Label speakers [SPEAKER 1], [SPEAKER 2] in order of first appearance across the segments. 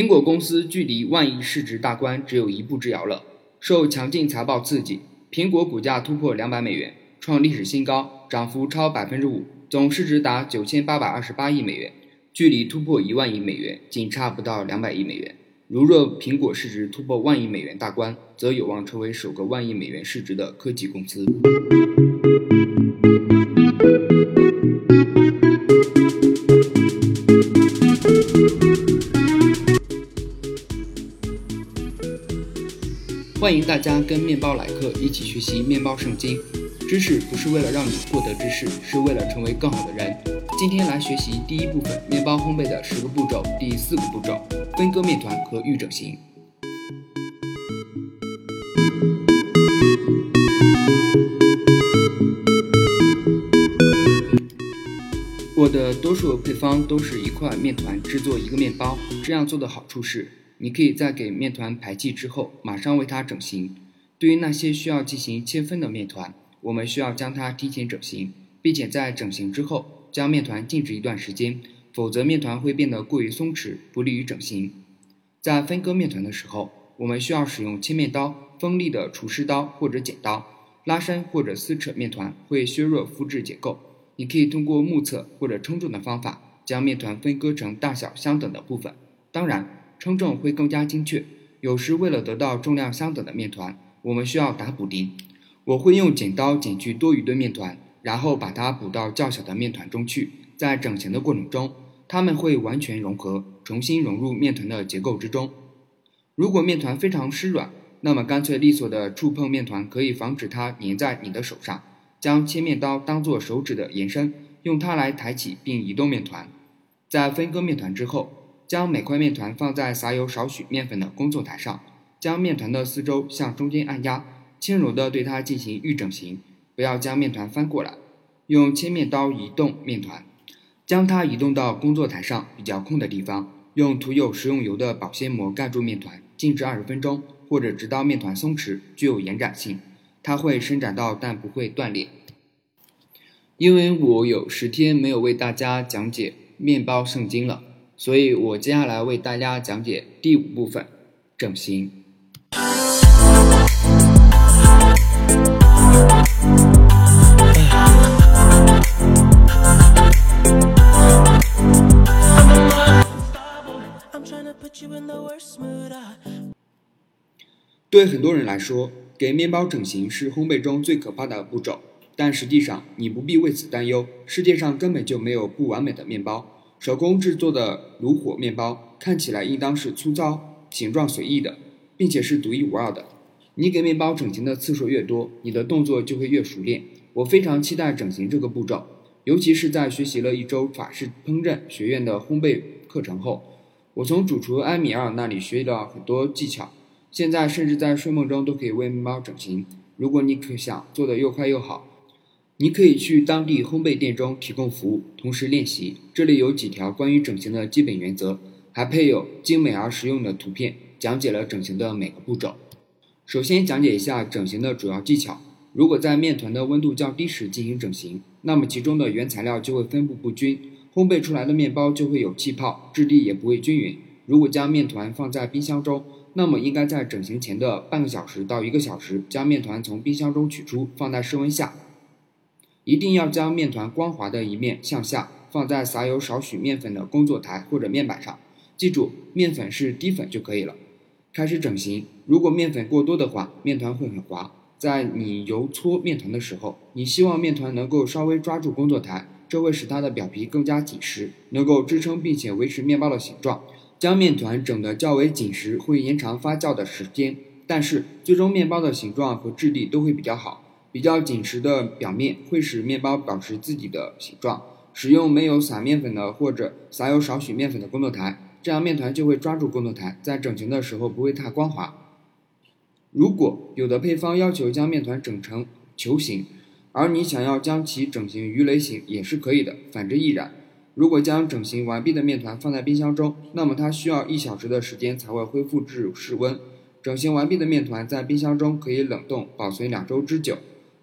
[SPEAKER 1] 苹果公司距离万亿市值大关只有一步之遥了。受强劲财报刺激，苹果股价突破两百美元，创历史新高，涨幅超百分之五，总市值达九千八百二十八亿美元，距离突破一万亿美元仅差不到两百亿美元。如若苹果市值突破万亿美元大关，则有望成为首个万亿美元市值的科技公司。大家跟面包来客一起学习面包圣经。知识不是为了让你获得知识，是为了成为更好的人。今天来学习第一部分面包烘焙的十个步骤，第四个步骤：分割面团和预整形。我的多数配方都是一块面团制作一个面包，这样做的好处是。你可以在给面团排气之后，马上为它整形。对于那些需要进行切分的面团，我们需要将它提前整形，并且在整形之后将面团静置一段时间，否则面团会变得过于松弛，不利于整形。在分割面团的时候，我们需要使用切面刀、锋利的厨师刀或者剪刀。拉伸或者撕扯面团会削弱肤质结构。你可以通过目测或者称重的方法，将面团分割成大小相等的部分。当然。称重会更加精确。有时为了得到重量相等的面团，我们需要打补丁。我会用剪刀剪去多余的面团，然后把它补到较小的面团中去。在整形的过程中，它们会完全融合，重新融入面团的结构之中。如果面团非常湿软，那么干脆利索的触碰面团可以防止它粘在你的手上。将切面刀当做手指的延伸，用它来抬起并移动面团。在分割面团之后。将每块面团放在撒有少许面粉的工作台上，将面团的四周向中间按压，轻柔地对它进行预整形。不要将面团翻过来，用切面刀移动面团，将它移动到工作台上比较空的地方。用涂有食用油的保鲜膜盖住面团，静置二十分钟，或者直到面团松弛、具有延展性。它会伸展到，但不会断裂。因为我有十天没有为大家讲解面包圣经了。所以我接下来为大家讲解第五部分，整形。对很多人来说，给面包整形是烘焙中最可怕的步骤，但实际上你不必为此担忧，世界上根本就没有不完美的面包。手工制作的炉火面包看起来应当是粗糙、形状随意的，并且是独一无二的。你给面包整形的次数越多，你的动作就会越熟练。我非常期待整形这个步骤，尤其是在学习了一周法式烹饪学院的烘焙课程后，我从主厨埃米尔那里学到很多技巧。现在甚至在睡梦中都可以为面包整形。如果你可想做得又快又好。你可以去当地烘焙店中提供服务，同时练习。这里有几条关于整形的基本原则，还配有精美而实用的图片，讲解了整形的每个步骤。首先讲解一下整形的主要技巧。如果在面团的温度较低时进行整形，那么其中的原材料就会分布不均，烘焙出来的面包就会有气泡，质地也不会均匀。如果将面团放在冰箱中，那么应该在整形前的半个小时到一个小时，将面团从冰箱中取出，放在室温下。一定要将面团光滑的一面向下放在撒有少许面粉的工作台或者面板上，记住面粉是低粉就可以了。开始整形，如果面粉过多的话，面团会很滑。在你揉搓面团的时候，你希望面团能够稍微抓住工作台，这会使它的表皮更加紧实，能够支撑并且维持面包的形状。将面团整得较为紧实会延长发酵的时间，但是最终面包的形状和质地都会比较好。比较紧实的表面会使面包保持自己的形状。使用没有撒面粉的或者撒有少许面粉的工作台，这样面团就会抓住工作台，在整形的时候不会太光滑。如果有的配方要求将面团整成球形，而你想要将其整形鱼雷形也是可以的，反之亦然。如果将整形完毕的面团放在冰箱中，那么它需要一小时的时间才会恢复至室温。整形完毕的面团在冰箱中可以冷冻保存两周之久。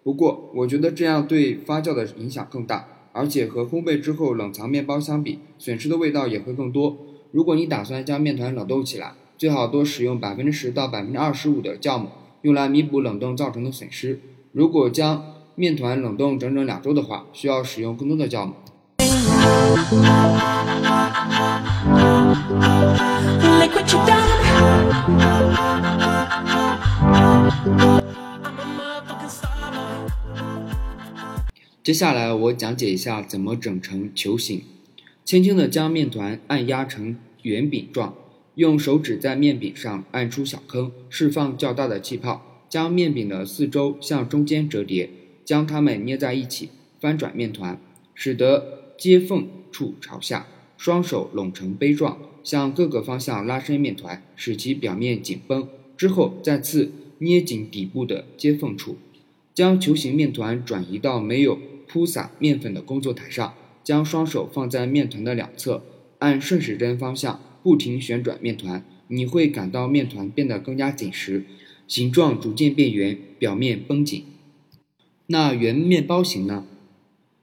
[SPEAKER 1] 不过，我觉得这样对发酵的影响更大，而且和烘焙之后冷藏面包相比，损失的味道也会更多。如果你打算将面团冷冻起来，最好多使用百分之十到百分之二十五的酵母，用来弥补冷冻造成的损失。如果将面团冷冻整整两周的话，需要使用更多的酵母。接下来我讲解一下怎么整成球形。轻轻地将面团按压成圆饼状，用手指在面饼上按出小坑，释放较大的气泡。将面饼的四周向中间折叠，将它们捏在一起，翻转面团，使得接缝处朝下。双手拢成杯状，向各个方向拉伸面团，使其表面紧绷。之后再次捏紧底部的接缝处，将球形面团转移到没有。铺撒面粉的工作台上，将双手放在面团的两侧，按顺时针方向不停旋转面团，你会感到面团变得更加紧实，形状逐渐变圆，表面绷紧。那圆面包形呢？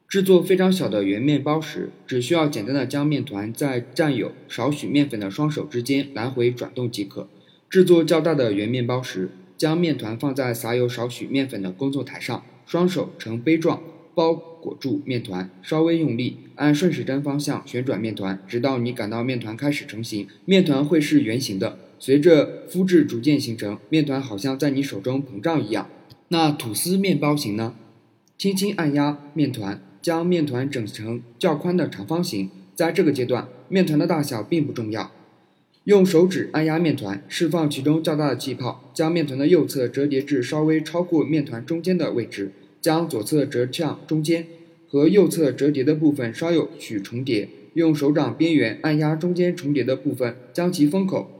[SPEAKER 1] 制作非常小的圆面包时，只需要简单的将面团在沾有少许面粉的双手之间来回转动即可。制作较大的圆面包时，将面团放在撒有少许面粉的工作台上，双手呈杯状。包裹住面团，稍微用力，按顺时针方向旋转面团，直到你感到面团开始成型。面团会是圆形的，随着肤质逐渐形成，面团好像在你手中膨胀一样。那吐司面包型呢？轻轻按压面团，将面团整成较宽的长方形。在这个阶段，面团的大小并不重要。用手指按压面团，释放其中较大的气泡，将面团的右侧折叠至稍微超过面团中间的位置。将左侧折向中间，和右侧折叠的部分稍有许重叠，用手掌边缘按压中间重叠的部分，将其封口。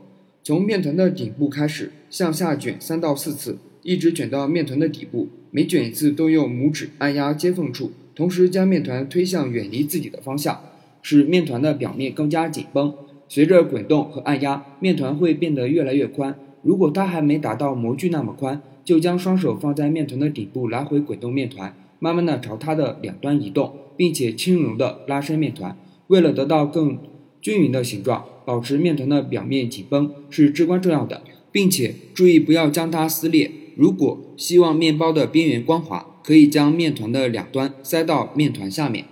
[SPEAKER 1] 从面团的顶部开始向下卷三到四次，一直卷到面团的底部。每卷一次都用拇指按压接缝处，同时将面团推向远离自己的方向，使面团的表面更加紧绷。随着滚动和按压，面团会变得越来越宽。如果它还没达到模具那么宽，就将双手放在面团的底部，来回滚动面团，慢慢的朝它的两端移动，并且轻柔的拉伸面团。为了得到更均匀的形状，保持面团的表面紧绷是至关重要的，并且注意不要将它撕裂。如果希望面包的边缘光滑，可以将面团的两端塞到面团下面。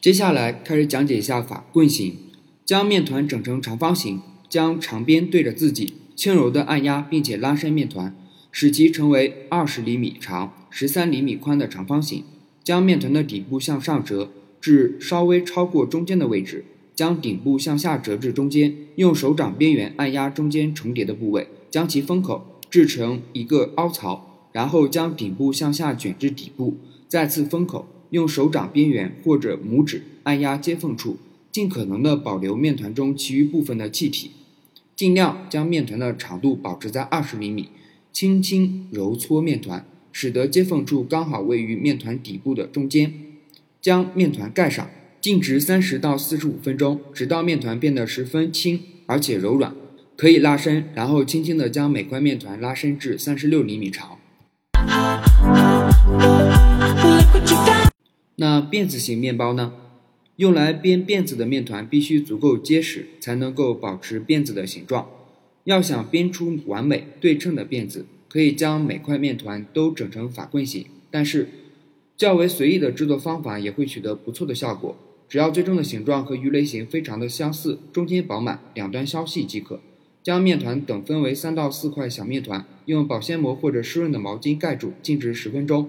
[SPEAKER 1] 接下来开始讲解一下法棍形，将面团整成长方形。将长边对着自己，轻柔地按压，并且拉伸面团，使其成为二十厘米长、十三厘米宽的长方形。将面团的底部向上折至稍微超过中间的位置，将顶部向下折至中间，用手掌边缘按压中间重叠的部位，将其封口，制成一个凹槽。然后将顶部向下卷至底部，再次封口，用手掌边缘或者拇指按压接缝处，尽可能的保留面团中其余部分的气体。尽量将面团的长度保持在二十厘米，轻轻揉搓面团，使得接缝处刚好位于面团底部的中间。将面团盖上，静置三十到四十五分钟，直到面团变得十分轻而且柔软，可以拉伸。然后轻轻地将每块面团拉伸至三十六厘米长。那辫子型面包呢？用来编辫子的面团必须足够结实，才能够保持辫子的形状。要想编出完美对称的辫子，可以将每块面团都整成法棍形。但是，较为随意的制作方法也会取得不错的效果。只要最终的形状和鱼雷形非常的相似，中间饱满，两端消细即可。将面团等分为三到四块小面团，用保鲜膜或者湿润的毛巾盖住，静置十分钟。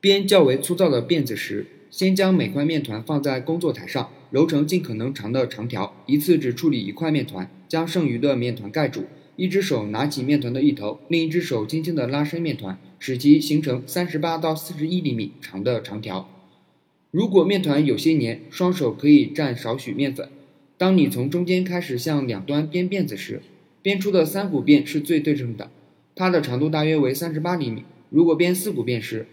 [SPEAKER 1] 编较为粗糙的辫子时。先将每块面团放在工作台上，揉成尽可能长的长条，一次只处理一块面团，将剩余的面团盖住。一只手拿起面团的一头，另一只手轻轻地拉伸面团，使其形成三十八到四十一厘米长的长条。如果面团有些黏，双手可以蘸少许面粉。当你从中间开始向两端编辫子时，编出的三股辫是最对称的，它的长度大约为三十八厘米。如果编四股辫时，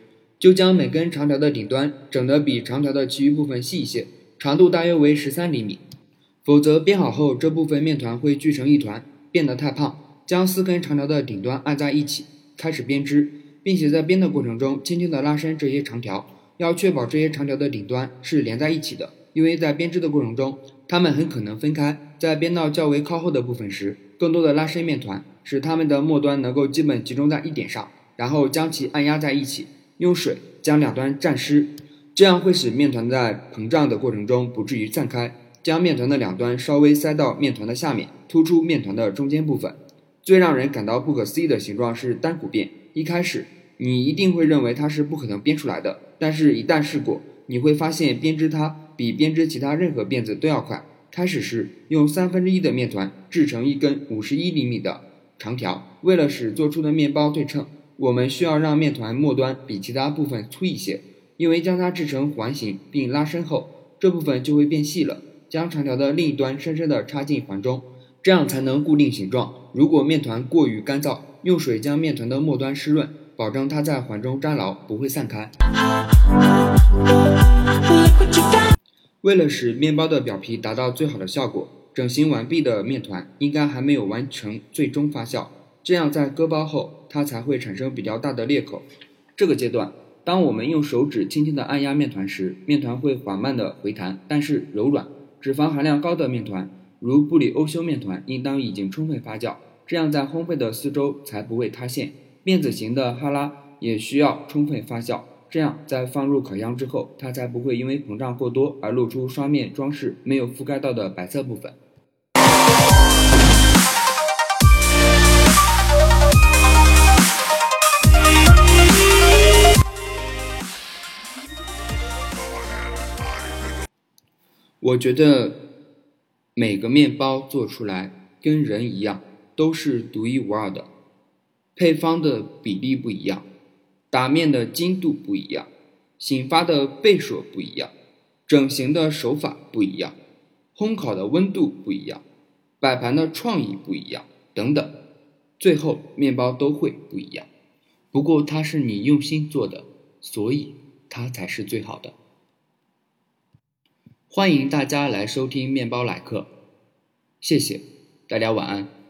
[SPEAKER 1] 就将每根长条的顶端整得比长条的其余部分细一些，长度大约为十三厘米。否则编好后，这部分面团会聚成一团，变得太胖。将四根长条的顶端按在一起，开始编织，并且在编的过程中轻轻地拉伸这些长条，要确保这些长条的顶端是连在一起的。因为在编织的过程中，它们很可能分开。在编到较为靠后的部分时，更多的拉伸面团，使它们的末端能够基本集中在一点上，然后将其按压在一起，用水将两端蘸湿，这样会使面团在膨胀的过程中不至于散开。将面团的两端稍微塞到面团的下面，突出面团的中间部分。最让人感到不可思议的形状是单股辫。一开始，你一定会认为它是不可能编出来的，但是，一旦试过，你会发现编织它比编织其他任何辫子都要快。开始时，用三分之一的面团制成一根五十一厘米的长条。为了使做出的面包对称，我们需要让面团末端比其他部分粗一些，因为将它制成环形并拉伸后，这部分就会变细了。将长条的另一端深深地插进环中。这样才能固定形状。如果面团过于干燥，用水将面团的末端湿润，保证它在环中粘牢，不会散开。为了使面包的表皮达到最好的效果，整形完毕的面团应该还没有完成最终发酵，这样在割包后，它才会产生比较大的裂口。这个阶段，当我们用手指轻轻地按压面团时，面团会缓慢地回弹，但是柔软。脂肪含量高的面团。如布里欧修面团应当已经充分发酵，这样在烘焙的四周才不会塌陷。面子型的哈拉也需要充分发酵，这样在放入烤箱之后，它才不会因为膨胀过多而露出双面装饰没有覆盖到的白色部分。我觉得。每个面包做出来跟人一样，都是独一无二的。配方的比例不一样，打面的精度不一样，醒发的倍数不一样，整形的手法不一样，烘烤的温度不一样，摆盘的创意不一样，等等。最后面包都会不一样。不过它是你用心做的，所以它才是最好的。欢迎大家来收听面包来客，谢谢大家，晚安。